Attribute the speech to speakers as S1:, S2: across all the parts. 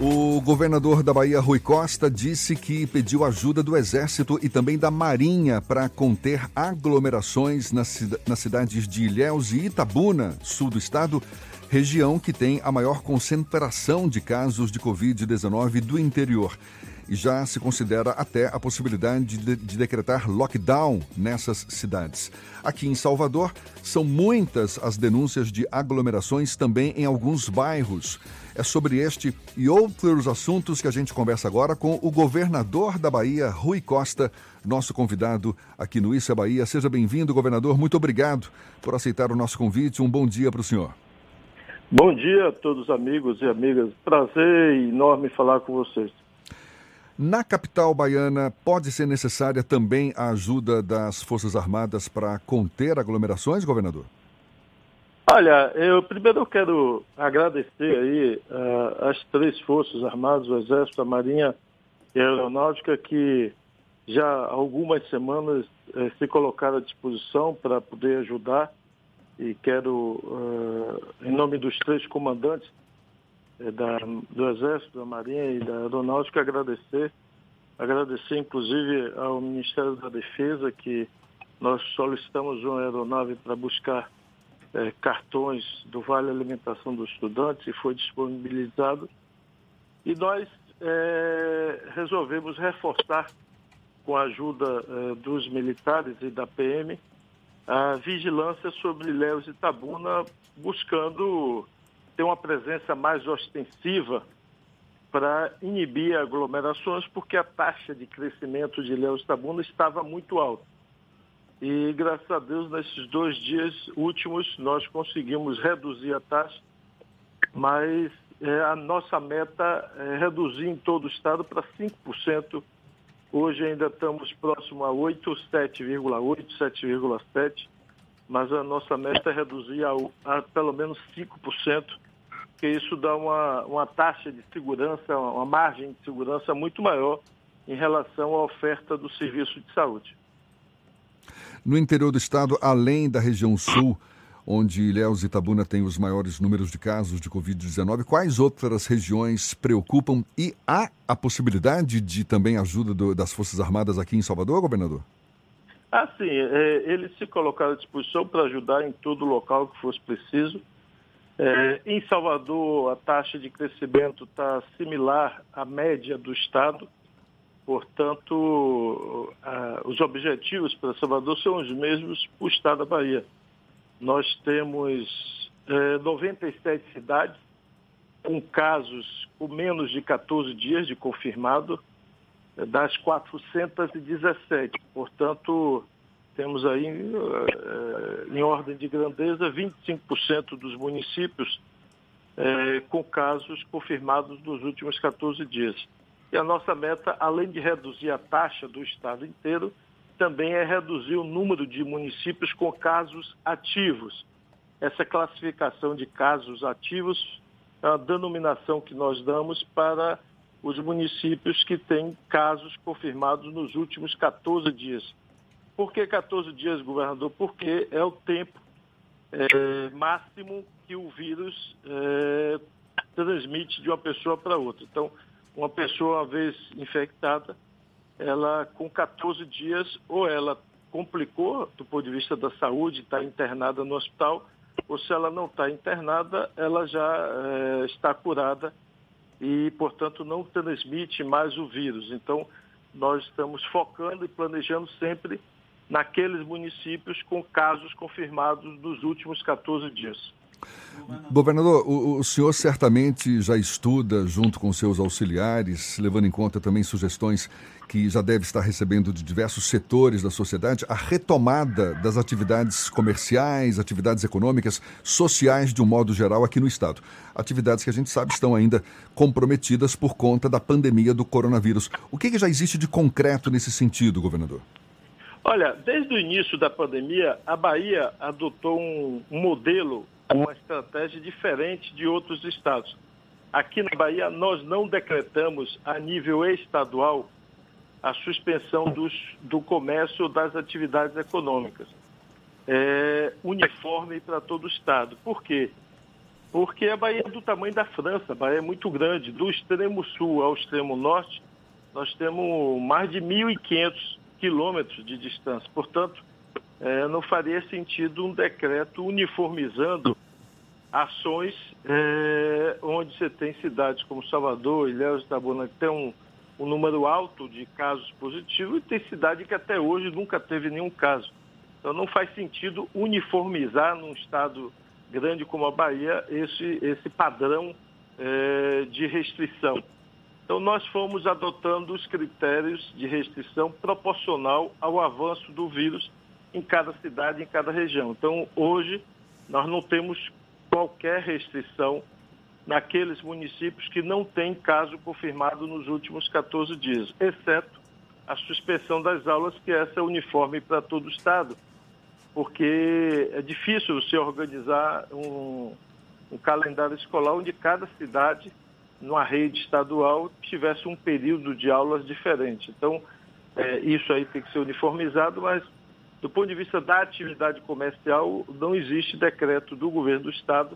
S1: O governador da Bahia, Rui Costa, disse que pediu ajuda do Exército e também da Marinha para conter aglomerações nas, nas cidades de Ilhéus e Itabuna, sul do estado, região que tem a maior concentração de casos de Covid-19 do interior e já se considera até a possibilidade de, de, decretar lockdown nessas cidades. Aqui em Salvador, são muitas as denúncias de aglomerações também em alguns bairros. É sobre este e outros assuntos que a gente conversa agora com o governador da Bahia, Rui Costa, nosso convidado aqui no Isso é Bahia. Seja bem-vindo, governador. Muito obrigado por aceitar o nosso convite. Um bom dia para o senhor.
S2: Bom dia a todos os amigos e amigas. Prazer enorme falar com vocês.
S1: Na capital baiana, pode ser necessária também a ajuda das Forças Armadas para conter aglomerações, governador?
S2: Olha, eu primeiro quero agradecer aí uh, as três Forças Armadas, o Exército, a Marinha e a Aeronáutica, que já há algumas semanas uh, se colocaram à disposição para poder ajudar. E quero, uh, em nome dos três comandantes, da, do Exército, da Marinha e da Aeronáutica agradecer, agradecer inclusive ao Ministério da Defesa que nós solicitamos uma aeronave para buscar é, cartões do Vale Alimentação dos Estudantes e foi disponibilizado. E nós é, resolvemos reforçar, com a ajuda é, dos militares e da PM, a vigilância sobre Léus e Tabuna, buscando ter uma presença mais ostensiva para inibir aglomerações, porque a taxa de crescimento de Léus Tabuna estava muito alta. E graças a Deus, nesses dois dias últimos, nós conseguimos reduzir a taxa, mas é, a nossa meta é reduzir em todo o estado para 5%. Hoje ainda estamos próximo a 8, 7,8, 7,7, mas a nossa meta é reduzir a, a pelo menos 5% porque isso dá uma, uma taxa de segurança, uma margem de segurança muito maior em relação à oferta do serviço de saúde.
S1: No interior do estado, além da região sul, onde Ilhéus e Itabuna têm os maiores números de casos de Covid-19, quais outras regiões preocupam e há a possibilidade de também ajuda do, das Forças Armadas aqui em Salvador, governador?
S2: Ah, sim. É, eles se colocaram à disposição para ajudar em todo local que fosse preciso. É, em Salvador, a taxa de crescimento está similar à média do Estado, portanto, a, os objetivos para Salvador são os mesmos para o Estado da Bahia. Nós temos é, 97 cidades com casos com menos de 14 dias de confirmado, é, das 417. Portanto, temos aí, eh, em ordem de grandeza, 25% dos municípios eh, com casos confirmados nos últimos 14 dias. E a nossa meta, além de reduzir a taxa do estado inteiro, também é reduzir o número de municípios com casos ativos. Essa classificação de casos ativos é a denominação que nós damos para os municípios que têm casos confirmados nos últimos 14 dias. Por que 14 dias, governador? Porque é o tempo é, máximo que o vírus é, transmite de uma pessoa para outra. Então, uma pessoa, uma vez infectada, ela com 14 dias, ou ela complicou do ponto de vista da saúde, está internada no hospital, ou se ela não está internada, ela já é, está curada e, portanto, não transmite mais o vírus. Então, nós estamos focando e planejando sempre naqueles municípios com casos confirmados nos últimos 14 dias.
S1: Governador, o, o, senhor certamente já estuda junto com seus auxiliares, levando em conta também sugestões que já deve estar recebendo de diversos setores da sociedade, a retomada das atividades comerciais, atividades econômicas, sociais de um modo geral aqui no estado. Atividades que a gente sabe estão ainda comprometidas por conta da pandemia do coronavírus. O que, que já existe de concreto nesse sentido, governador?
S2: Olha, desde o início da pandemia, a Bahia adotou um, modelo, uma estratégia diferente de outros estados. Aqui na Bahia, nós não decretamos a nível estadual a suspensão dos, do comércio das atividades econômicas. É uniforme para todo o estado. Por quê? porque a Bahia é do tamanho da França, a Bahia é muito grande. Do extremo sul ao extremo norte, nós temos mais de 1.500 quilômetros de distância. Portanto, é, não faria sentido um decreto uniformizando ações é, onde você tem cidades como Salvador, Ilhéus Itabuna, que tem um, um número alto de casos positivos, e tem cidade que até hoje nunca teve nenhum caso. Então não faz sentido uniformizar num estado grande como a Bahia esse, esse padrão é, de restrição. Então, nós fomos adotando os critérios de restrição proporcional ao avanço do vírus em cada cidade, em cada região. Então, hoje, nós não temos qualquer restrição naqueles municípios que não têm caso confirmado nos últimos 14 dias, exceto a suspensão das aulas, que essa é uniforme para todo o Estado porque é difícil você organizar um, um calendário escolar onde cada cidade, numa rede estadual, tivesse um período de aulas diferente. Então, é, isso aí tem que ser uniformizado, mas do ponto de vista da atividade comercial, não existe decreto do governo do Estado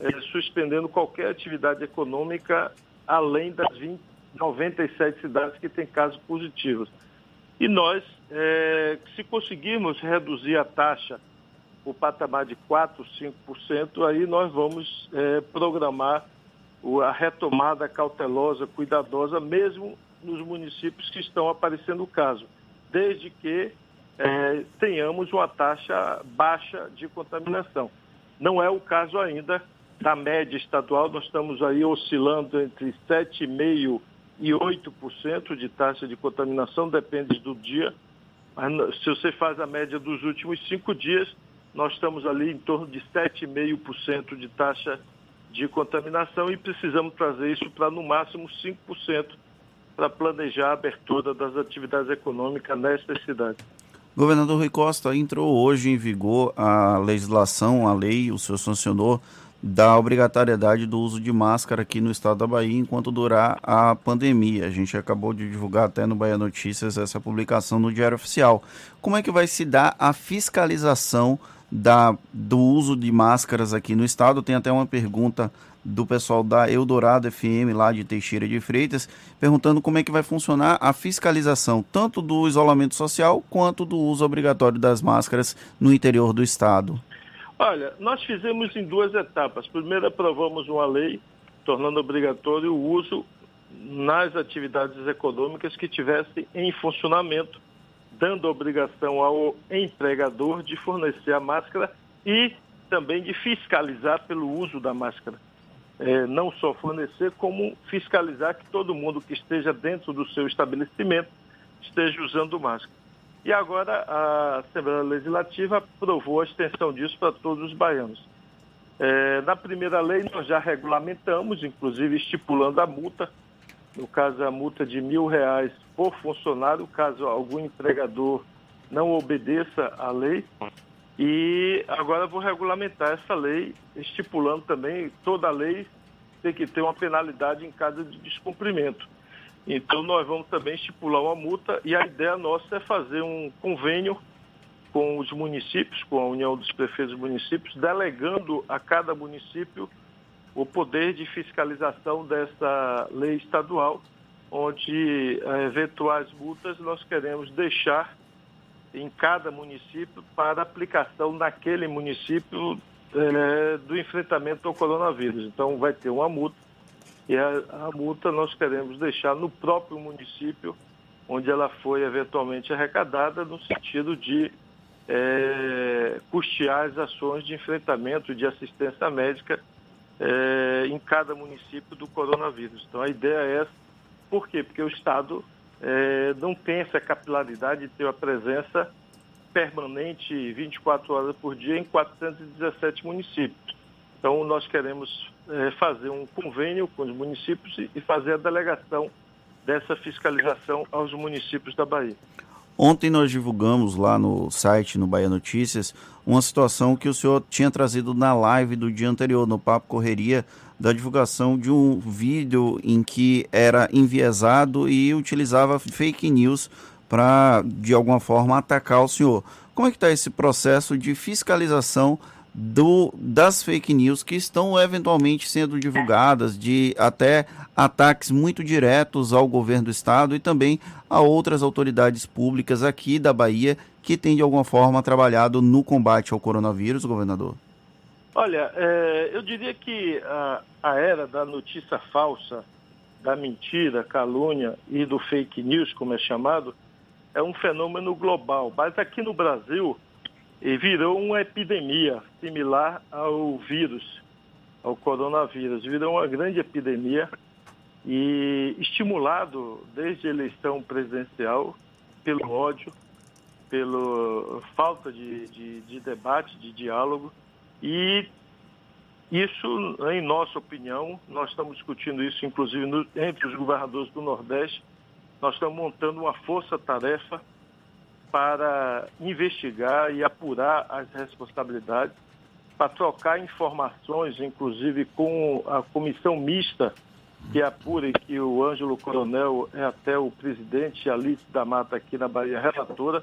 S2: é, suspendendo qualquer atividade econômica além das 20, 97 cidades que têm casos positivos. E nós, é, se conseguirmos reduzir a taxa o patamar de 4%, 5%, aí nós vamos é, programar a retomada cautelosa, cuidadosa, mesmo nos municípios que estão aparecendo o caso, desde que é, tenhamos uma taxa baixa de contaminação. Não é o caso ainda da média estadual, nós estamos aí oscilando entre 7,5% e 8% de taxa de contaminação, depende do dia. Mas se você faz a média dos últimos cinco dias, nós estamos ali em torno de 7,5% de taxa de contaminação e precisamos trazer isso para no máximo 5% para planejar a abertura das atividades econômicas nestas cidades.
S3: Governador Rui Costa, entrou hoje em vigor a legislação, a lei, o senhor sancionou da obrigatoriedade do uso de máscara aqui no estado da Bahia enquanto durar a pandemia. A gente acabou de divulgar até no Bahia Notícias essa publicação no Diário Oficial. Como é que vai se dar a fiscalização da, do uso de máscaras aqui no estado? Tem até uma pergunta do pessoal da Eldorado FM lá de Teixeira de Freitas, perguntando como é que vai funcionar a fiscalização tanto do isolamento social quanto do uso obrigatório das máscaras no interior do estado.
S2: Olha, nós fizemos em duas etapas. Primeiro, aprovamos uma lei tornando obrigatório o uso nas atividades econômicas que tivessem em funcionamento, dando obrigação ao empregador de fornecer a máscara e também de fiscalizar pelo uso da máscara. É, não só fornecer, como fiscalizar que todo mundo que esteja dentro do seu estabelecimento esteja usando máscara. E agora a Assembleia Legislativa aprovou a extensão disso para todos os baianos. É, na primeira lei, nós já regulamentamos, inclusive estipulando a multa, no caso, a multa de mil reais por funcionário, caso algum empregador não obedeça à lei. E agora vou regulamentar essa lei, estipulando também toda a lei tem que ter uma penalidade em caso de descumprimento. Então, nós vamos também estipular uma multa e a ideia nossa é fazer um convênio com os municípios, com a União dos Prefeitos dos Municípios, delegando a cada município o poder de fiscalização dessa lei estadual, onde eh, eventuais multas nós queremos deixar em cada município para aplicação naquele município eh, do enfrentamento ao coronavírus. Então, vai ter uma multa e a, a multa nós queremos deixar no próprio município onde ela foi eventualmente arrecadada, no sentido de é, custear as ações de enfrentamento de assistência médica é, em cada município do coronavírus. Então a ideia é essa. Por quê? Porque o Estado é, não tem essa capilaridade de ter a presença permanente 24 horas por dia em 417 municípios. Então nós queremos é, fazer um convênio com os municípios e fazer a delegação dessa fiscalização aos municípios da Bahia.
S3: Ontem nós divulgamos lá no site, no Bahia Notícias, uma situação que o senhor tinha trazido na live do dia anterior, no Papo Correria, da divulgação de um vídeo em que era enviesado e utilizava fake news para, de alguma forma, atacar o senhor. Como é que está esse processo de fiscalização do, das fake news que estão eventualmente sendo divulgadas, de até ataques muito diretos ao governo do estado e também a outras autoridades públicas aqui da Bahia que têm de alguma forma trabalhado no combate ao coronavírus, governador?
S2: Olha, é, eu diria que a, a era da notícia falsa, da mentira, calúnia e do fake news, como é chamado, é um fenômeno global. Mas aqui no Brasil, virou uma epidemia similar ao vírus, ao coronavírus. Virou uma grande epidemia e estimulado desde a eleição presidencial pelo ódio, pela falta de, de, de debate, de diálogo e isso, em nossa opinião, nós estamos discutindo isso, inclusive, no, entre os governadores do Nordeste, nós estamos montando uma força-tarefa para investigar e apurar as responsabilidades, para trocar informações, inclusive com a comissão mista que apura e que o Ângelo Coronel é até o presidente, Alice da Mata aqui na Bahia, relatora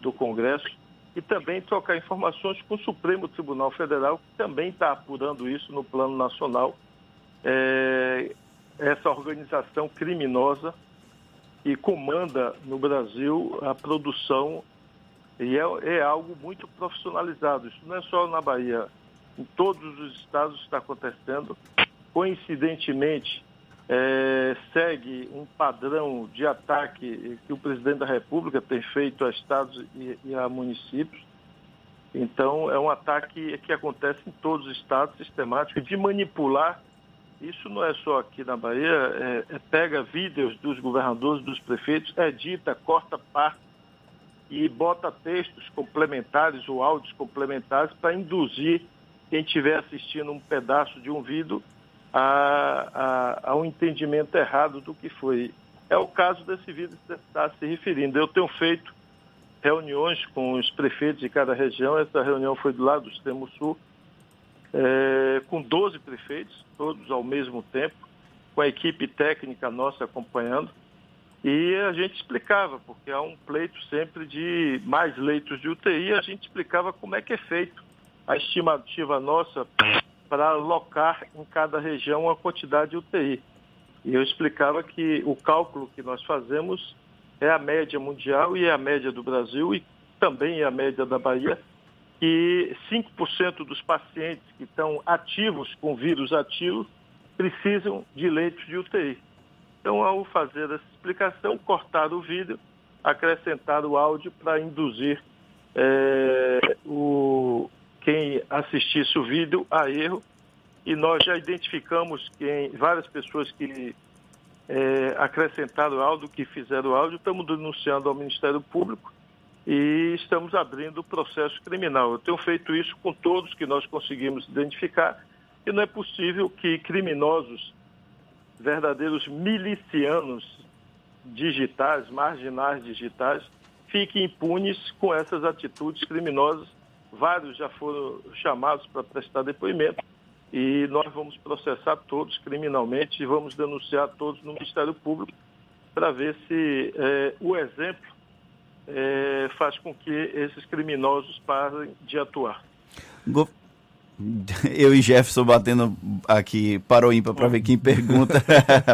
S2: do Congresso, e também trocar informações com o Supremo Tribunal Federal, que também está apurando isso no plano nacional, é, essa organização criminosa e comanda no Brasil a produção e é, é, algo muito profissionalizado. Isso não é só na Bahia, em todos os estados está acontecendo. Coincidentemente, é, segue um padrão de ataque que o presidente da República tem feito a estados e, e a municípios. Então, é um ataque que acontece em todos os estados, sistemático, de manipular isso não é só aqui na Bahia, é, é pega vídeos dos governadores, dos prefeitos, edita, corta parte e bota textos complementares ou áudios complementares para induzir quem estiver assistindo um pedaço de um vídeo a, a, a, um entendimento errado do que foi. É o caso desse vídeo que você está se referindo. Eu tenho feito reuniões com os prefeitos de cada região, essa reunião foi do lado do extremo sul, é, com 12 prefeitos, todos ao mesmo tempo, com a equipe técnica nossa acompanhando. E a gente explicava, porque há um pleito sempre de mais leitos de UTI, a gente explicava como é que é feito a estimativa nossa para alocar em cada região a quantidade de UTI. E eu explicava que o cálculo que nós fazemos é a média mundial e é a média do Brasil e também é a média da Bahia, que 5% dos pacientes que estão ativos com vírus ativo precisam de leitos de UTI. Então, ao fazer essa explicação, cortar o vídeo, acrescentar o áudio para induzir é, o, quem assistisse o vídeo a erro. E nós já identificamos quem, várias pessoas que é, acrescentaram áudio, que fizeram áudio, estamos denunciando ao Ministério Público e estamos abrindo o processo criminal. Eu tenho feito isso com todos que nós conseguimos identificar e não é possível que criminosos, verdadeiros milicianos digitais, marginais digitais, fiquem impunes com essas atitudes criminosas. Vários já foram chamados para prestar depoimento e nós vamos processar todos criminalmente e vamos denunciar todos no Ministério Público para ver se é, o exemplo é, faz com que esses criminosos parem de atuar.
S3: Go... Eu e Jefferson batendo aqui para o ímpar para ver quem pergunta.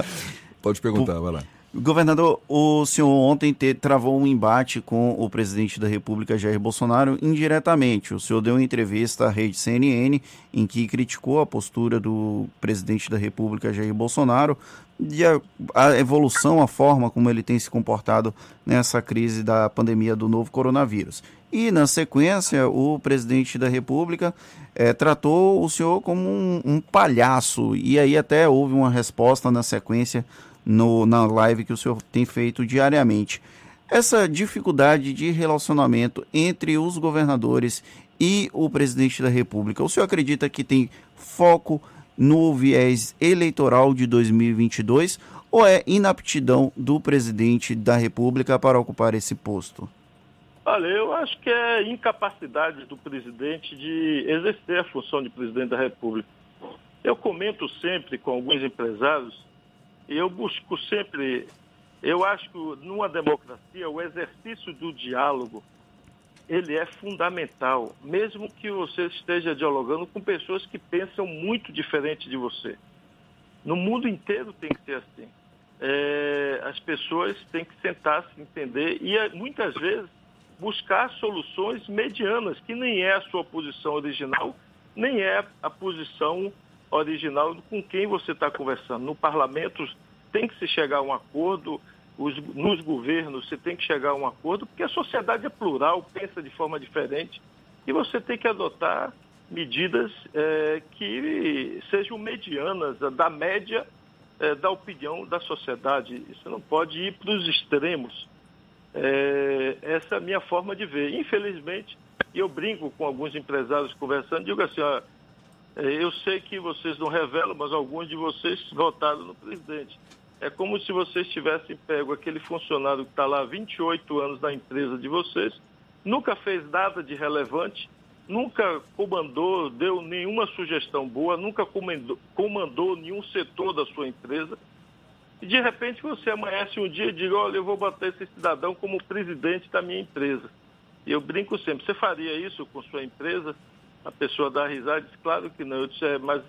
S1: Pode perguntar, vai lá.
S3: Governador, o senhor ontem te, travou um embate com o presidente da República, Jair Bolsonaro, indiretamente. O senhor deu uma entrevista à rede CNN em que criticou a postura do presidente da República, Jair Bolsonaro, e a, a evolução, a forma como ele tem se comportado nessa crise da pandemia do novo coronavírus. E, na sequência, o presidente da República é, tratou o senhor como um, um palhaço. E aí até houve uma resposta na sequência no, na live que o senhor tem feito diariamente. Essa dificuldade de relacionamento entre os governadores e o presidente da República, o senhor acredita que tem foco no viés eleitoral de 2022 ou é inaptidão do presidente da República para ocupar esse posto?
S2: Olha, eu acho que é incapacidade do presidente de exercer a função de presidente da República. Eu comento sempre com alguns empresários eu busco sempre, eu acho que numa democracia o exercício do diálogo ele é fundamental, mesmo que você esteja dialogando com pessoas que pensam muito diferente de você. No mundo inteiro tem que ser assim. É, as pessoas têm que sentar, se entender e é, muitas vezes buscar soluções medianas, que nem é a sua posição original, nem é a posição original com quem você está conversando. No parlamento tem que se chegar a um acordo, os, nos governos você tem que chegar a um acordo, porque a sociedade é plural, pensa de forma diferente, e você tem que adotar medidas é, que sejam medianas, da média é, da opinião da sociedade. Você não pode ir para os extremos. É, essa é a minha forma de ver. Infelizmente, eu brinco com alguns empresários conversando, digo assim, ó, eu sei que vocês não revelam, mas alguns de vocês votaram no presidente. É como se vocês tivessem pego aquele funcionário que está lá há 28 anos na empresa de vocês, nunca fez nada de relevante, nunca comandou, deu nenhuma sugestão boa, nunca comandou, comandou nenhum setor da sua empresa. E de repente você amanhece um dia e diz, olha, eu vou botar esse cidadão como presidente da minha empresa. E eu brinco sempre, você faria isso com sua empresa? A pessoa dá risada e diz, claro que não. Eu disse, é, mas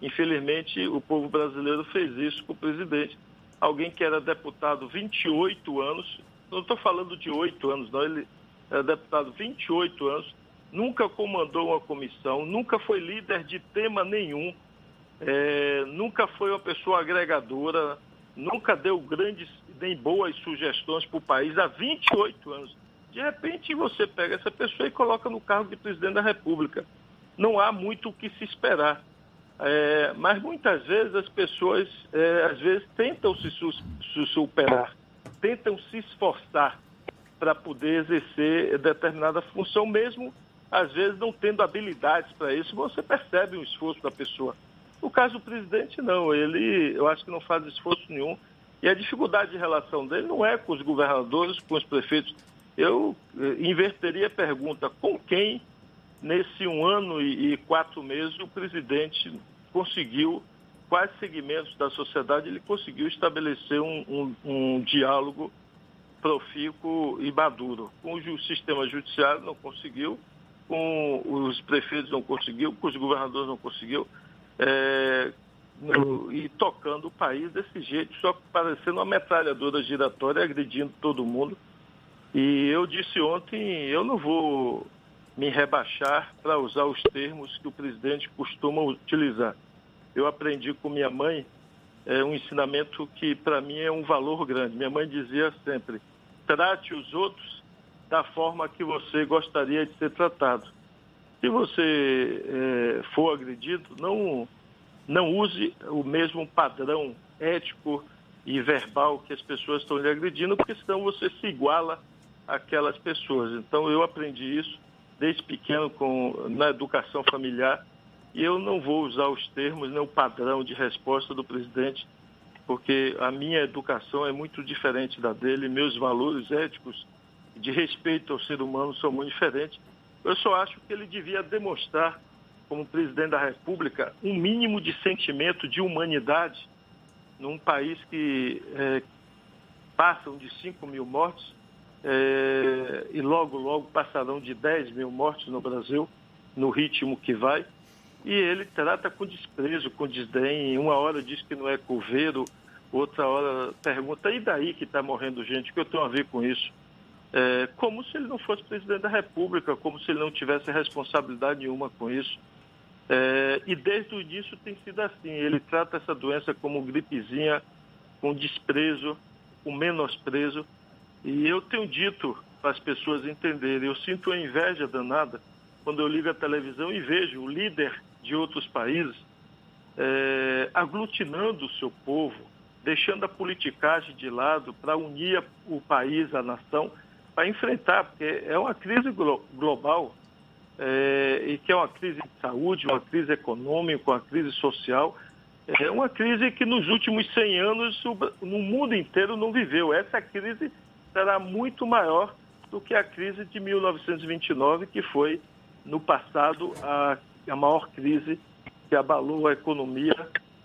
S2: infelizmente o povo brasileiro fez isso com o presidente alguém que era deputado 28 anos, não estou falando de 8 anos, não, ele era deputado 28 anos, nunca comandou uma comissão, nunca foi líder de tema nenhum, é, nunca foi uma pessoa agregadora, nunca deu grandes nem boas sugestões para o país há 28 anos. De repente você pega essa pessoa e coloca no cargo de presidente da República. Não há muito o que se esperar. É, mas muitas vezes as pessoas, é, às vezes, tentam se, se superar, tentam se esforçar para poder exercer determinada função, mesmo às vezes não tendo habilidades para isso, você percebe o esforço da pessoa. No caso do presidente, não, ele eu acho que não faz esforço nenhum. E a dificuldade de relação dele não é com os governadores, com os prefeitos. Eu eh, inverteria a pergunta: com quem nesse um ano e, quatro meses, o presidente conseguiu, quais segmentos da sociedade ele conseguiu estabelecer um, um, um diálogo profícuo e maduro. Com o sistema judiciário não conseguiu, com os prefeitos não conseguiu, com os governadores não conseguiu, é, no, e tocando o país desse jeito, só parecendo uma metralhadora giratória, agredindo todo mundo. E eu disse ontem, eu não vou me rebaixar para usar os termos que o presidente costuma utilizar. Eu aprendi com minha mãe é, um ensinamento que para mim é um valor grande. Minha mãe dizia sempre: trate os outros da forma que você gostaria de ser tratado. Se você é, for agredido, não, não use o mesmo padrão ético e verbal que as pessoas estão lhe agredindo, porque senão você se iguala àquelas pessoas. Então eu aprendi isso desde pequeno com, na educação familiar. E eu não vou usar os termos, nem o padrão de resposta do presidente, porque a minha educação é muito diferente da dele, meus valores éticos de respeito ao ser humano são muito diferentes. Eu só acho que ele devia demonstrar, como presidente da República, um mínimo de sentimento de humanidade num país que é, passam de 5 mil mortes é, e logo, logo passarão de 10 mil mortes no Brasil, no ritmo que vai. E ele trata com desprezo, com desdém. Uma hora diz que não é coveiro, outra hora pergunta, e daí que está morrendo gente? O que eu tenho a ver com isso? É, como se ele não fosse presidente da República, como se ele não tivesse responsabilidade nenhuma com isso. É, e desde o início tem sido assim. Ele trata essa doença como gripezinha, com desprezo, com menosprezo. E eu tenho dito para as pessoas entenderem, eu sinto uma inveja danada quando eu ligo a televisão e vejo o líder de outros países é, aglutinando o seu povo, deixando a politicagem de lado para unir o país, a nação, para enfrentar, porque é uma crise global é, e que é uma crise de saúde, uma crise econômica, uma crise social, é uma crise que nos últimos 100 anos no mundo inteiro não viveu. Essa crise será muito maior do que a crise de 1929, que foi, no passado, a, a maior crise que abalou a economia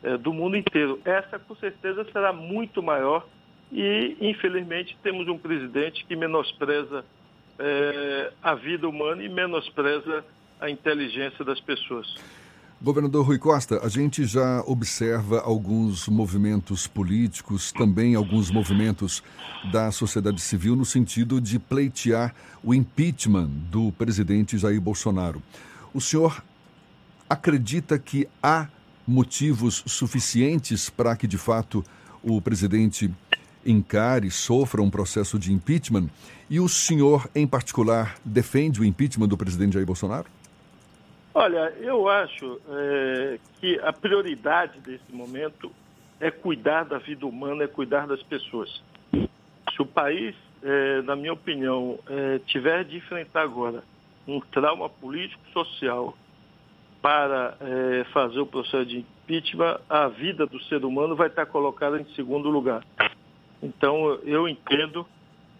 S2: eh, do mundo inteiro. Essa, com certeza, será muito maior e, infelizmente, temos um presidente que menospreza é, a vida humana e menospreza a inteligência das pessoas.
S1: Governador Rui Costa, a gente já observa alguns movimentos políticos, também alguns movimentos da sociedade civil no sentido de pleitear o impeachment do presidente Jair Bolsonaro. O senhor acredita que há motivos suficientes para que, de fato, o presidente encare, sofra um processo de impeachment? E o senhor, em particular, defende o impeachment do presidente Jair Bolsonaro?
S2: Olha, eu acho é, que a prioridade desse momento é cuidar da vida humana, é cuidar das pessoas. Se o país, é, na minha opinião, é, tiver de enfrentar agora um trauma político-social para fazer o processo de impeachment, a vida do ser humano vai estar colocada em segundo lugar. Então, eu entendo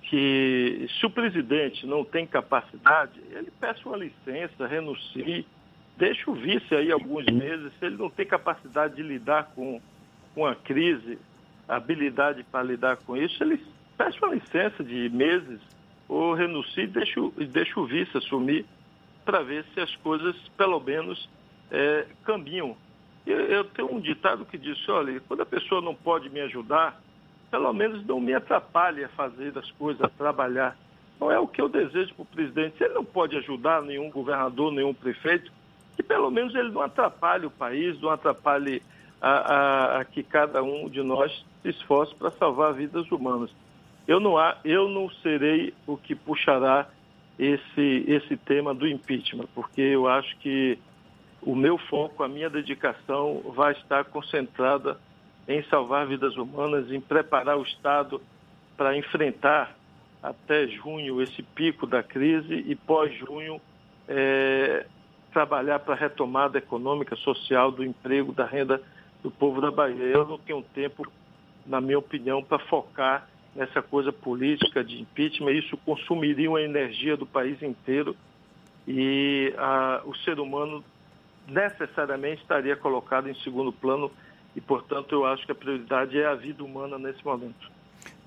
S2: que se o presidente não tem capacidade, ele peça uma licença, renuncie, deixa o vice aí alguns meses, se ele não tem capacidade de lidar com, com a crise, habilidade para lidar com isso, ele peça uma licença de meses ou renuncie e deixa, deixa o vice assumir para ver se as coisas, pelo menos, é, caminham. Eu, eu tenho um ditado que diz, olha, quando a pessoa não pode me ajudar, pelo menos não me atrapalhe a fazer as coisas, a trabalhar. Não é o que eu desejo para o presidente. Se ele não pode ajudar nenhum governador, nenhum prefeito, que pelo menos ele não atrapalhe o país, não atrapalhe a, a, a que cada um de nós se esforce para salvar vidas humanas. Eu não, há, eu não serei o que puxará esse, esse tema do impeachment, porque eu acho que o meu foco, a minha dedicação vai estar concentrada em salvar vidas humanas, em preparar o Estado para enfrentar até junho esse pico da crise e pós-junho é, trabalhar para a retomada econômica, social, do emprego, da renda do povo da Bahia. Eu não tenho tempo, na minha opinião, para focar nessa coisa política de impeachment. Isso consumiria uma energia do país inteiro e o ser humano necessariamente estaria colocado em segundo plano e, portanto, eu acho que a prioridade é a vida humana nesse momento.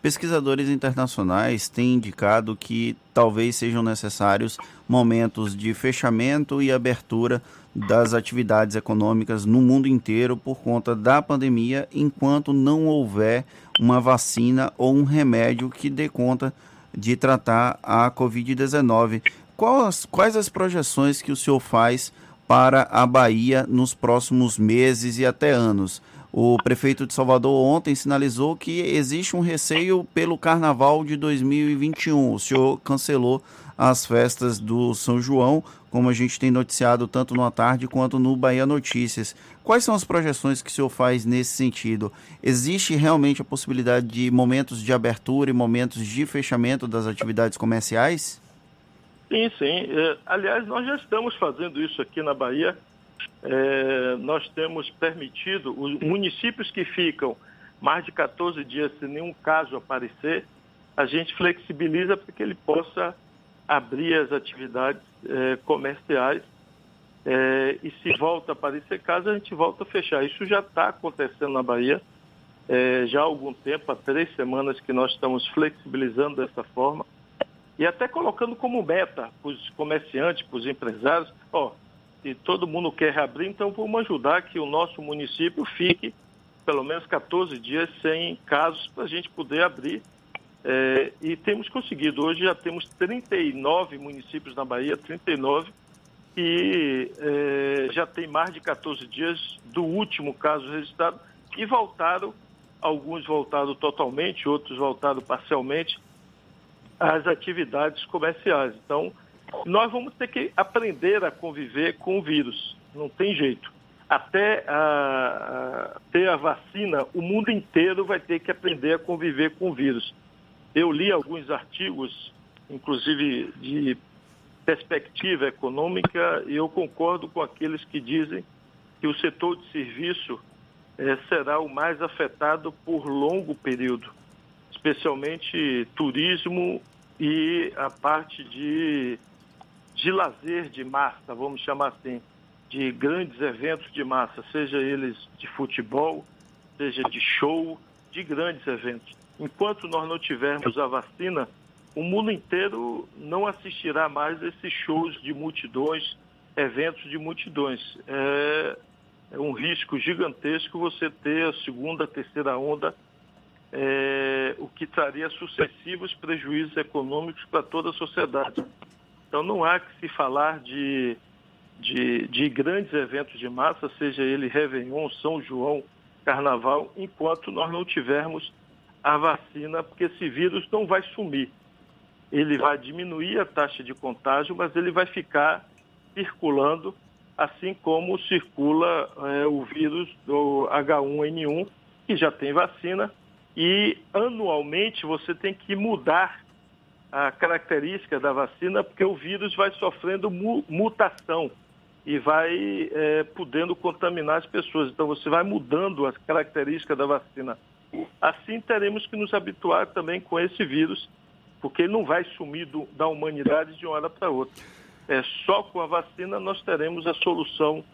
S3: Pesquisadores internacionais têm indicado que talvez sejam necessários momentos de fechamento e abertura das atividades econômicas no mundo inteiro por conta da pandemia, enquanto não houver uma vacina ou um remédio que dê conta de tratar a Covid-19. Quais, quais as projeções que o senhor faz para a Bahia nos próximos meses e até anos? O prefeito de Salvador ontem sinalizou que existe um receio pelo carnaval de 2021. O senhor cancelou as festas do São João, como a gente tem noticiado tanto no tarde quanto no Bahia Notícias. Quais são as projeções que o senhor faz nesse sentido? Existe realmente a possibilidade de momentos de abertura e momentos de fechamento das atividades comerciais?
S2: Sim, sim. É, aliás, nós já estamos fazendo isso aqui na Bahia é, nós temos permitido, os municípios que ficam mais de 14 dias sem nenhum caso aparecer, a gente flexibiliza para que ele possa abrir as atividades é, comerciais é, e se volta a aparecer caso, a gente volta a fechar. Isso já está acontecendo na Bahia, é, já há algum tempo, há três semanas que nós estamos flexibilizando dessa forma e até colocando como meta para os comerciantes, para os empresários, ó, e todo mundo quer reabrir, então vamos ajudar que o nosso município fique pelo menos 14 dias sem casos para a gente poder abrir. É, e temos conseguido. Hoje já temos 39 municípios na Bahia, 39, e é, já tem mais de 14 dias do último caso registrado e voltaram, alguns voltaram totalmente, outros voltaram parcialmente às atividades comerciais. Então, nós vamos ter que aprender a conviver com o vírus. Não tem jeito. Até a, a, ter a vacina, o mundo inteiro vai ter que aprender a conviver com o vírus. Eu li alguns artigos, inclusive de perspectiva econômica, e eu concordo com aqueles que dizem que o setor de serviço eh, será o mais afetado por longo período, especialmente turismo e a parte de de lazer de massa, vamos chamar assim, de grandes eventos de massa, seja eles de futebol, seja de show, de grandes eventos. Enquanto nós não tivermos a vacina, o mundo inteiro não assistirá mais esses shows de multidões, eventos de multidões. É, é um risco gigantesco você ter a segunda, terceira onda, é, o que traria sucessivos prejuízos econômicos para toda a sociedade. Então não há que se falar de, de, de grandes eventos de massa, seja ele Réveillon, São João, Carnaval, enquanto nós não tivermos a vacina, porque esse vírus não vai sumir. Ele vai diminuir a taxa de contágio, mas ele vai ficar circulando, assim como circula é, o vírus do H1N1, que já tem vacina, e anualmente você tem que mudar a característica da vacina, porque o vírus vai sofrendo mu mutação e vai é, podendo contaminar as pessoas. Então você vai mudando as características da vacina. Assim teremos que nos habituar também com esse vírus porque ele não vai sumir do, da humanidade de uma hora para outra. É, só com a vacina nós teremos a solução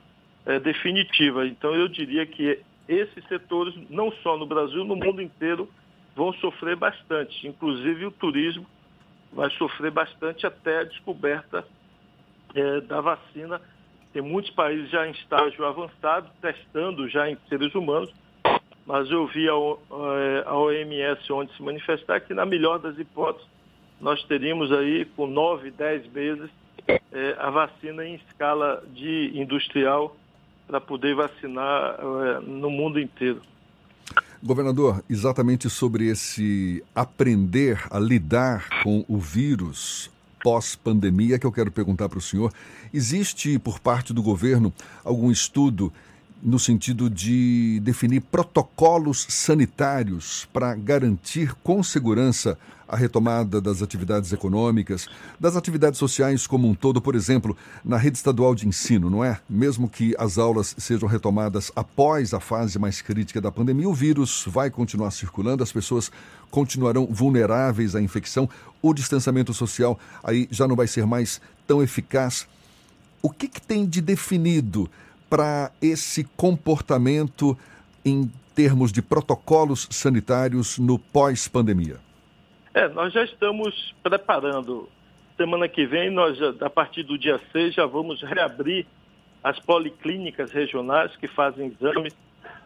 S2: é, definitiva. Então eu diria que esses setores, não só no Brasil, no mundo inteiro, vão sofrer bastante. Inclusive o turismo vai sofrer bastante até a descoberta é, da vacina. Tem muitos países já em estágio avançado, testando já em seres humanos, mas eu vi a, a OMS onde se manifestar que, na melhor das hipóteses, nós teríamos aí com 9, 10 meses é, a vacina em escala de industrial para poder vacinar é, no mundo inteiro.
S1: Governador, exatamente sobre esse aprender a lidar com o vírus pós-pandemia que eu quero perguntar para o senhor. Existe por parte do governo algum estudo no sentido de definir protocolos sanitários para garantir com segurança a retomada das atividades econômicas, das atividades sociais como um todo, por exemplo, na rede estadual de ensino, não é? Mesmo que as aulas sejam retomadas após a fase mais crítica da pandemia, o vírus vai continuar circulando, as pessoas continuarão vulneráveis à infecção, o distanciamento social aí já não vai ser mais tão eficaz. O que, que tem de definido para esse comportamento em termos de protocolos sanitários no pós-pandemia?
S2: É, nós já estamos preparando. Semana que vem, nós, a partir do dia 6, já vamos reabrir as policlínicas regionais que fazem exames,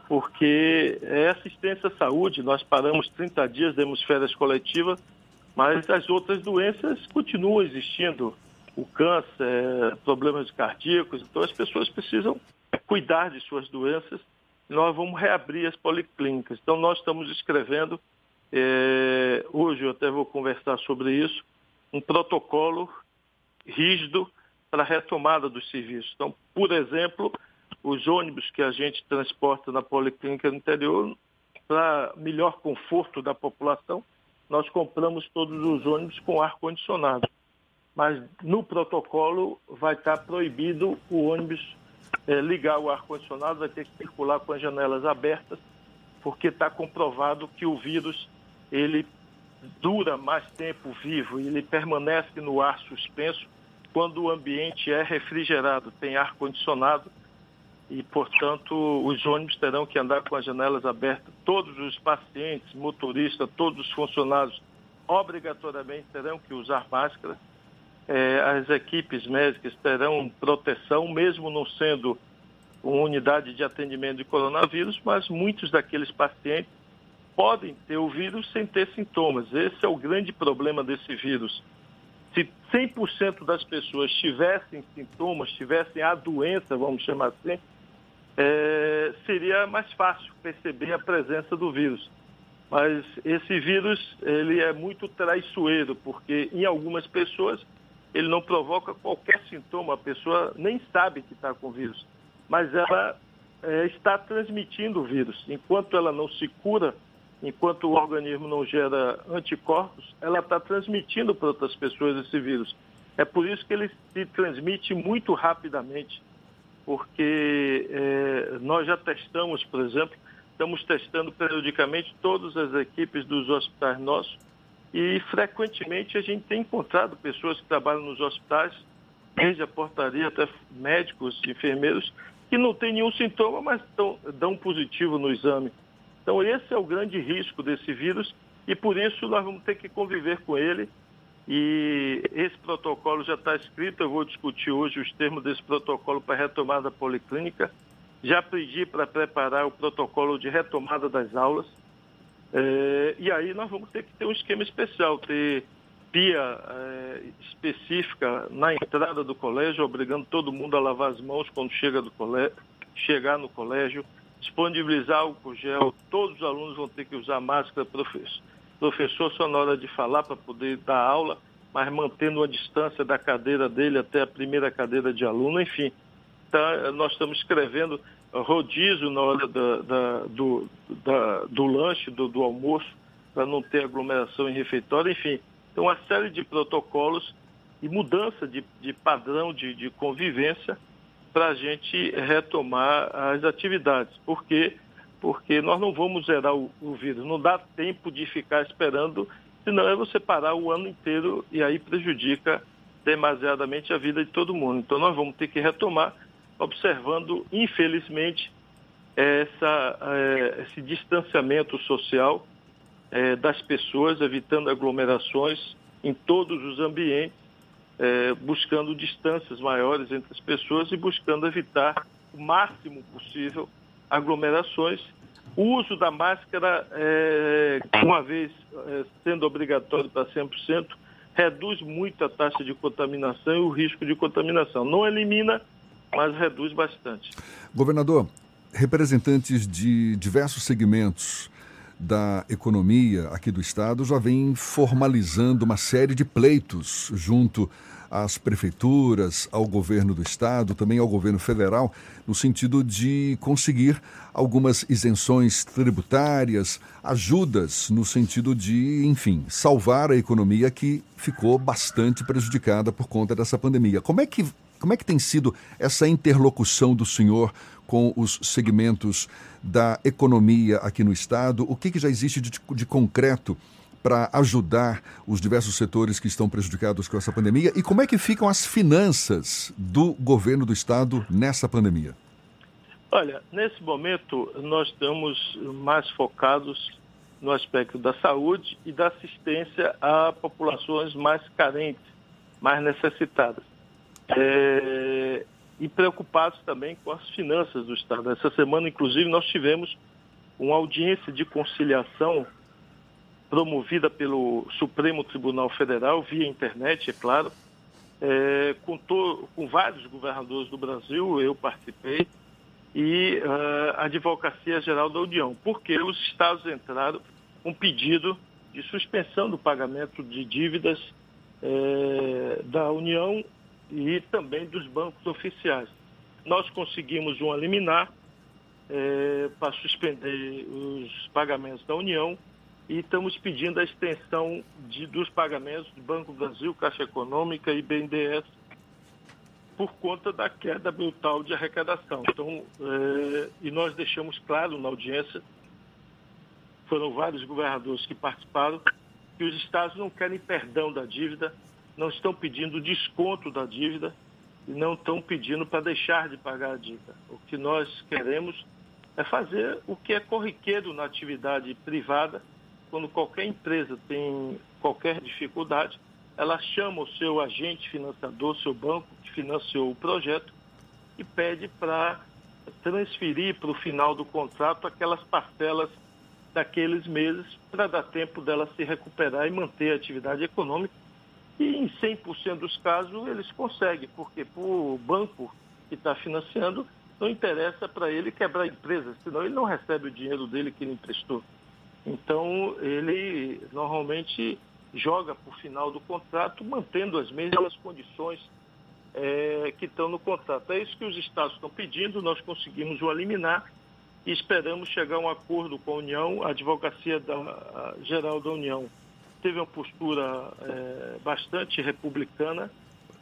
S2: porque é assistência à saúde. Nós paramos 30 dias, demos férias coletivas, mas as outras doenças continuam existindo o câncer, problemas cardíacos. Então, as pessoas precisam cuidar de suas doenças. Nós vamos reabrir as policlínicas. Então, nós estamos escrevendo, é, hoje eu até vou conversar sobre isso, um protocolo rígido para a retomada dos serviços. Então, por exemplo, os ônibus que a gente transporta na policlínica no interior, para melhor conforto da população, nós compramos todos os ônibus com ar-condicionado mas no protocolo vai estar proibido o ônibus é, ligar o ar-condicionado, vai ter que circular com as janelas abertas, porque está comprovado que o vírus ele dura mais tempo vivo, ele permanece no ar suspenso quando o ambiente é refrigerado, tem ar-condicionado e, portanto, os ônibus terão que andar com as janelas abertas. Todos os pacientes, motoristas, todos os funcionários obrigatoriamente terão que usar máscara é, as equipes médicas terão proteção, mesmo não sendo uma unidade de atendimento de coronavírus, mas muitos daqueles pacientes podem ter o vírus sem ter sintomas. Esse é o grande problema desse vírus. Se 100% das pessoas tivessem sintomas, tivessem a doença, vamos chamar assim, é, seria mais fácil perceber a presença do vírus. Mas esse vírus ele é muito traiçoeiro, porque em algumas pessoas ele não provoca qualquer sintoma, a pessoa nem sabe que está com vírus, mas ela é, está transmitindo o vírus. Enquanto ela não se cura, enquanto o organismo não gera anticorpos, ela está transmitindo para outras pessoas esse vírus. É por isso que ele se transmite muito rapidamente, porque é, nós já testamos, por exemplo, estamos testando periodicamente todas as equipes dos hospitais nossos e frequentemente a gente tem encontrado pessoas que trabalham nos hospitais, desde a portaria até médicos, enfermeiros, que não têm nenhum sintoma, mas tão, dão positivo no exame. Então esse é o grande risco desse vírus e por isso nós vamos ter que conviver com ele E esse protocolo já está escrito, eu vou discutir hoje os termos desse protocolo para retomada policlínica. Já pedi para preparar o protocolo de retomada das aulas. É, e aí nós vamos ter que ter um esquema especial, ter pia é, específica na entrada do colégio, obrigando todo mundo a lavar as mãos quando chega do colégio, chegar no colégio, disponibilizar álcool gel, todos os alunos vão ter que usar máscara, professor professor só na hora de falar para poder dar aula, mas mantendo a distância da cadeira dele até a primeira cadeira de aluno, enfim. Tá, nós estamos escrevendo rodízio na hora da, da, do, da, do lanche, do, do almoço, para não ter aglomeração em refeitório, enfim. Então, uma série de protocolos e mudança de, de padrão de, de convivência para a gente retomar as atividades, porque porque nós não vamos zerar o, o vírus, não dá tempo de ficar esperando, senão é você parar o ano inteiro e aí prejudica demasiadamente a vida de todo mundo. Então nós vamos ter que retomar, observando, infelizmente, essa, é, esse distanciamento social é, das pessoas, evitando aglomerações em todos os ambientes, é, buscando distâncias maiores entre as pessoas e buscando evitar o máximo possível aglomerações. O uso da máscara, uma vez sendo obrigatório para 100%, reduz muito a taxa de contaminação e o risco de contaminação. Não elimina, mas reduz bastante.
S1: Governador, representantes de diversos segmentos da economia aqui do estado já vêm formalizando uma série de pleitos junto às prefeituras, ao governo do estado, também ao governo federal, no sentido de conseguir algumas isenções tributárias, ajudas no sentido de, enfim, salvar a economia que ficou bastante prejudicada por conta dessa pandemia. Como é que como é que tem sido essa interlocução do senhor com os segmentos da economia aqui no Estado? O que, que já existe de, de concreto para ajudar os diversos setores que estão prejudicados com essa pandemia? E como é que ficam as finanças do governo do estado nessa pandemia?
S2: Olha, nesse momento nós estamos mais focados no aspecto da saúde e da assistência a populações mais carentes, mais necessitadas. É, e preocupados também com as finanças do Estado. Essa semana, inclusive, nós tivemos uma audiência de conciliação promovida pelo Supremo Tribunal Federal, via internet, é claro, é, com, to, com, vários governadores do Brasil, eu participei, e uh, a Advocacia Geral da União, porque os estados entraram com um pedido de suspensão do pagamento de dívidas é, da União e também dos bancos oficiais. Nós conseguimos um liminar é, para suspender os pagamentos da União e estamos pedindo a extensão de, dos pagamentos do Banco Brasil, Caixa Econômica e BNDES por conta da queda brutal de arrecadação. Então, é, e nós deixamos claro na audiência, foram vários governadores que participaram, que os estados não querem perdão da dívida, não estão pedindo desconto da dívida e não estão pedindo para deixar de pagar a dívida. O que nós queremos é fazer o que é corriqueiro na atividade privada, quando qualquer empresa tem qualquer dificuldade, ela chama o seu agente financiador, seu banco que financiou o projeto, e pede para transferir para o final do contrato aquelas parcelas daqueles meses para dar tempo dela se recuperar e manter a atividade econômica. E em 100% dos casos eles conseguem, porque para o banco que está financiando não interessa para ele quebrar a empresa, senão ele não recebe o dinheiro dele que ele emprestou. Então, ele normalmente joga para o final do contrato, mantendo as mesmas condições é, que estão no contrato. É isso que os estados estão pedindo, nós conseguimos o eliminar e esperamos chegar a um acordo com a União, a Advocacia da, a Geral da União teve uma postura é, bastante republicana,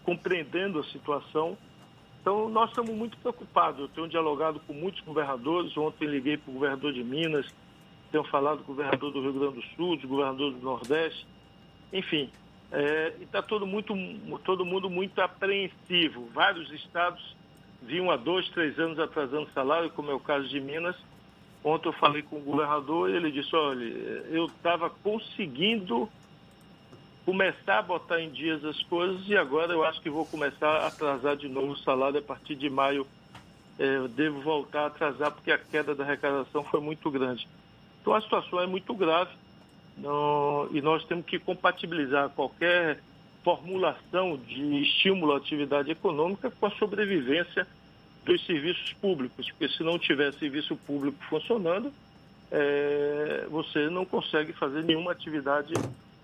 S2: compreendendo a situação. Então, nós estamos muito preocupados. Eu tenho dialogado com muitos governadores. Ontem liguei para o governador de Minas, tenho falado com o governador do Rio Grande do Sul, o governador do Nordeste, enfim. É, está todo, muito, todo mundo muito apreensivo. Vários estados vinham há dois, três anos atrasando salário, como é o caso de Minas. Ontem eu falei com o governador e ele disse, olha, eu estava conseguindo começar a botar em dias as coisas e agora eu acho que vou começar a atrasar de novo o salário a partir de maio. É, eu devo voltar a atrasar porque a queda da arrecadação foi muito grande. Então a situação é muito grave não, e nós temos que compatibilizar qualquer formulação de estímulo à atividade econômica com a sobrevivência dos serviços públicos, porque se não tiver serviço público funcionando, é, você não consegue fazer nenhuma atividade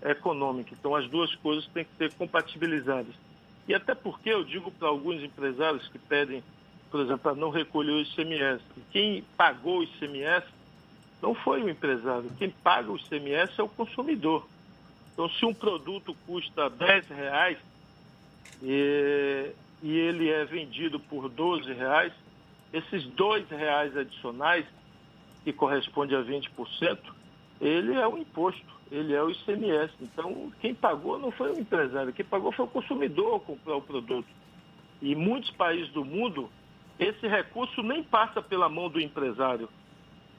S2: econômica. Então, as duas coisas têm que ser compatibilizadas. E até porque eu digo para alguns empresários que pedem, por exemplo, para não recolher o ICMS, quem pagou o ICMS não foi o empresário, quem paga o ICMS é o consumidor. Então, se um produto custa 10 reais e, e ele é vendido por 12 reais, esses dois reais adicionais, que corresponde a 20%, ele é o imposto ele é o ICMS. Então, quem pagou não foi o empresário, quem pagou foi o consumidor ao comprar o produto. E muitos países do mundo, esse recurso nem passa pela mão do empresário.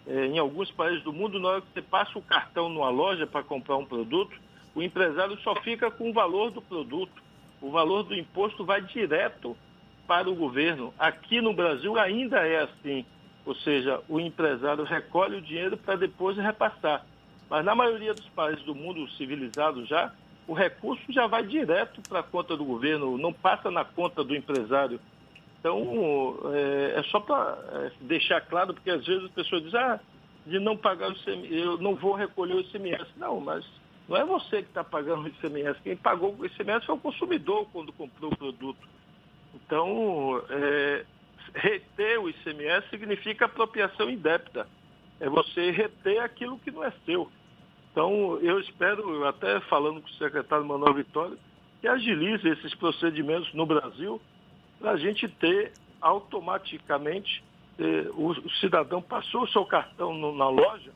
S2: É, em alguns países do mundo, na hora que você passa o cartão numa loja para comprar um produto, o empresário só fica com o valor do produto. O valor do imposto vai direto para o governo. Aqui no Brasil ainda é assim. Ou seja, o empresário recolhe o dinheiro para depois repassar. Mas na maioria dos países do mundo civilizado já, o recurso já vai direto para a conta do governo, não passa na conta do empresário. Então, é, é só para é, deixar claro, porque às vezes as pessoas dizem, ah, de não pagar o ICMS, eu não vou recolher o ICMS. Não, mas não é você que está pagando o ICMS. Quem pagou o ICMS foi o consumidor quando comprou o produto. Então, é, reter o ICMS significa apropriação indébita. É você reter aquilo que não é seu. Então, eu espero, até falando com o secretário Manuel Vitória, que agilize esses procedimentos no Brasil para a gente ter automaticamente, eh, o, o, cidadão passou o seu cartão no, na loja,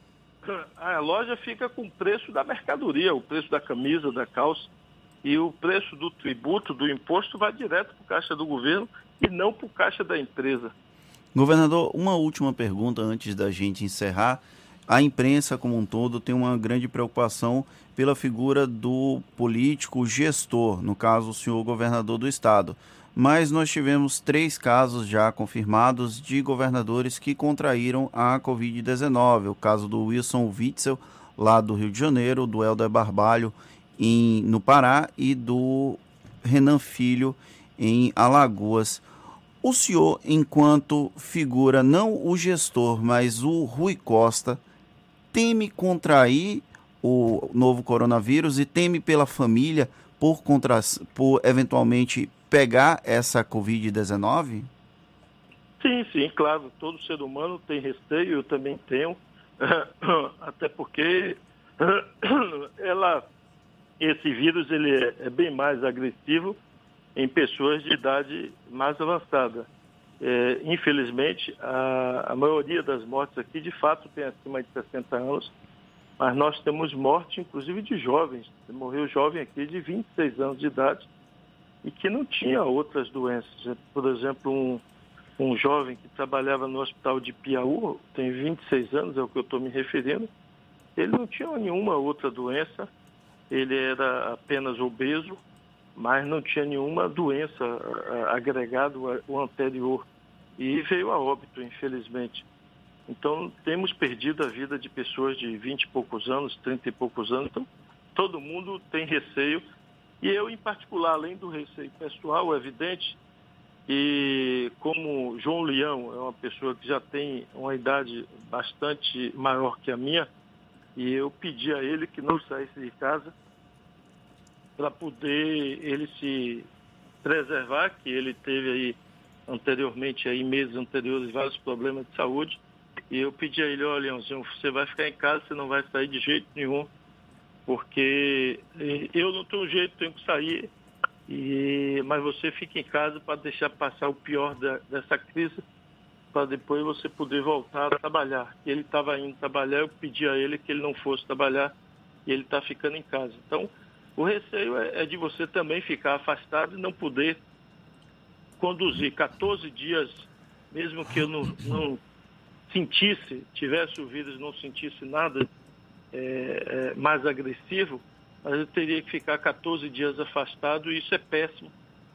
S2: a loja fica com o preço da mercadoria, o preço da camisa, da calça, e o preço do tributo, do imposto, vai direto para o caixa do governo e não para o caixa da empresa.
S3: Governador, uma última pergunta antes da gente encerrar a imprensa como um todo tem uma grande preocupação pela figura do político gestor, no caso o senhor governador do estado. Mas nós tivemos três casos já confirmados de governadores que contraíram a Covid-19. O caso do Wilson Witzel, lá do Rio de Janeiro, do Helder Barbalho, em, no Pará, e do Renan Filho, em Alagoas. O senhor, enquanto figura, não o gestor, mas o Rui Costa, teme contrair o novo coronavírus e teme pela família por, contra, por eventualmente pegar essa Covid-19?
S2: Sim, sim, claro. Todo ser humano tem receio, eu também tenho. Até porque ela, esse vírus ele é, é bem mais agressivo em pessoas de idade mais avançada. É, infelizmente, a, a, maioria das mortes aqui, de fato, tem acima de 60 anos, mas nós temos morte, inclusive, de jovens. Morreu jovem aqui de 26 anos de idade e que não tinha outras doenças. Por exemplo, um, um jovem que trabalhava no hospital de Piauí, tem 26 anos, é o que eu estou me referindo, ele não tinha nenhuma outra doença, ele era apenas obeso, mas não tinha nenhuma doença agregada ao anterior e veio a óbito, infelizmente. Então, temos perdido a vida de pessoas de 20 e poucos anos, 30 e poucos anos. Então, todo mundo tem receio. E eu, em particular, além do receio pessoal, é evidente, e como João Leão é uma pessoa que já tem uma idade bastante maior que a minha, e eu pedi a ele que não saísse de casa para poder ele se preservar, que ele teve aí anteriormente, aí meses anteriores, vários problemas de saúde. E eu pedi a ele, olha, Leãozinho, você vai ficar em casa, você não vai sair de jeito nenhum, porque eu não tenho jeito, tenho que sair, e, mas você fica em casa para deixar passar o pior da, dessa crise, para depois você poder voltar a trabalhar. Ele estava indo trabalhar, eu pedi a ele que ele não fosse trabalhar, e ele está ficando em casa. Então, o receio é, é de você também ficar afastado e não poder conduzir 14 dias, mesmo que eu não, não sentisse, tivesse o vírus não sentisse nada é, é, mais agressivo, mas eu teria que ficar 14 dias afastado e isso é péssimo.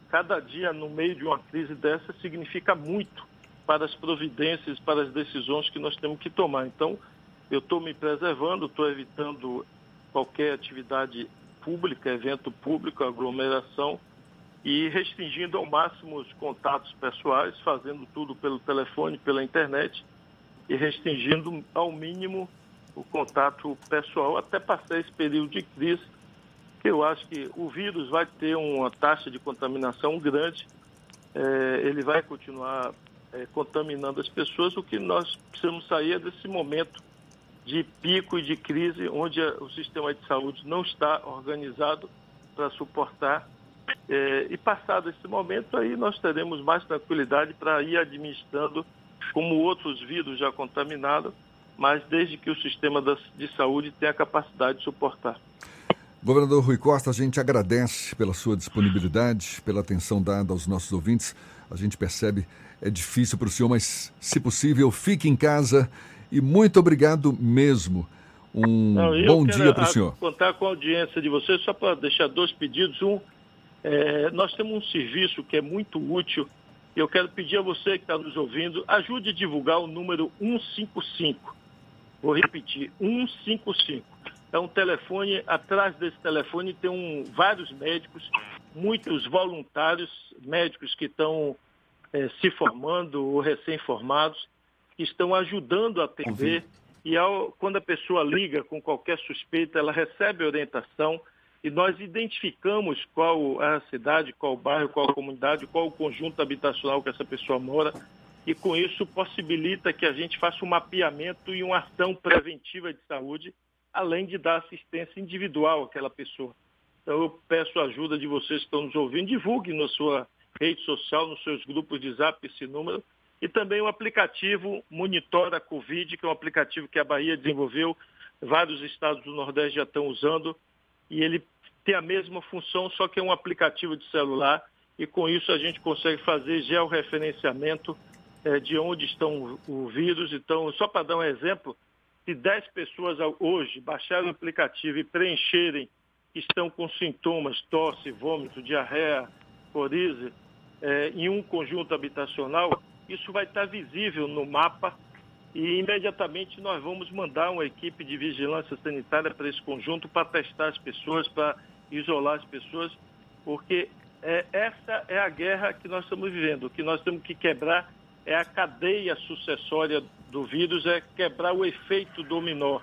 S2: Cada dia no meio de uma crise dessa significa muito para as providências, para as decisões que nós temos que tomar. Então, eu estou me preservando, estou evitando qualquer atividade pública, evento público, aglomeração e restringindo ao máximo os contatos pessoais, fazendo tudo pelo telefone, pela internet e restringindo ao mínimo o contato pessoal. Até passar esse período de crise, que eu acho que o vírus vai ter uma taxa de contaminação grande, é, ele vai continuar é, contaminando as pessoas, o que nós precisamos sair é desse momento de pico e de crise, onde o sistema de saúde não está organizado para suportar. É, e passado esse momento, aí nós teremos mais tranquilidade para ir administrando, como outros vírus já contaminados, mas desde que o sistema de saúde tenha a capacidade de suportar.
S1: Governador Rui Costa, a gente agradece pela sua disponibilidade, pela atenção dada aos nossos ouvintes. A gente percebe, é difícil para o senhor, mas se possível, fique em casa e muito obrigado mesmo. Um Não, bom dia para o senhor.
S2: contar com a audiência de vocês, só para deixar dois pedidos. Um, é, nós temos um serviço que é muito útil. Eu quero pedir a você que está nos ouvindo, ajude a divulgar o número 155. Vou repetir, 155. É um telefone, atrás desse telefone tem um, vários médicos, muitos voluntários, médicos que estão é, se formando ou recém-formados, que estão ajudando a atender. E ao, quando a pessoa liga com qualquer suspeita, ela recebe orientação e nós identificamos qual é a cidade, qual o bairro, qual a comunidade, qual o conjunto habitacional que essa pessoa mora. E com isso possibilita que a gente faça um mapeamento e uma ação preventiva de saúde, além de dar assistência individual àquela pessoa. Então eu peço a ajuda de vocês que estão nos ouvindo, divulgue na sua rede social, nos seus grupos de zap esse número. E também o aplicativo Monitora Covid, que é um aplicativo que a Bahia desenvolveu, vários estados do Nordeste já estão usando, e ele tem a mesma função, só que é um aplicativo de celular, e com isso a gente consegue fazer georreferenciamento de onde estão o vírus. Então, só para dar um exemplo, se 10 pessoas hoje baixarem o aplicativo e preencherem que estão com sintomas, tosse, vômito, diarreia, coriza, é, em um conjunto habitacional, isso vai estar visível no mapa e imediatamente nós vamos mandar uma equipe de vigilância sanitária para esse conjunto para testar as pessoas, para isolar as pessoas, porque é, essa é a guerra que nós estamos vivendo. O que nós temos que quebrar é a cadeia sucessória do vírus, é quebrar o efeito dominó.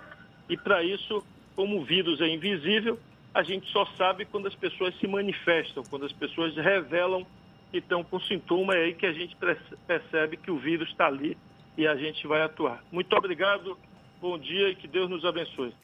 S2: E para isso, como o vírus é invisível, a gente só sabe quando as pessoas se manifestam, quando as pessoas revelam que estão com sintoma, é aí que a gente percebe que o vírus está ali e a gente vai atuar. Muito obrigado, bom dia e que Deus nos abençoe.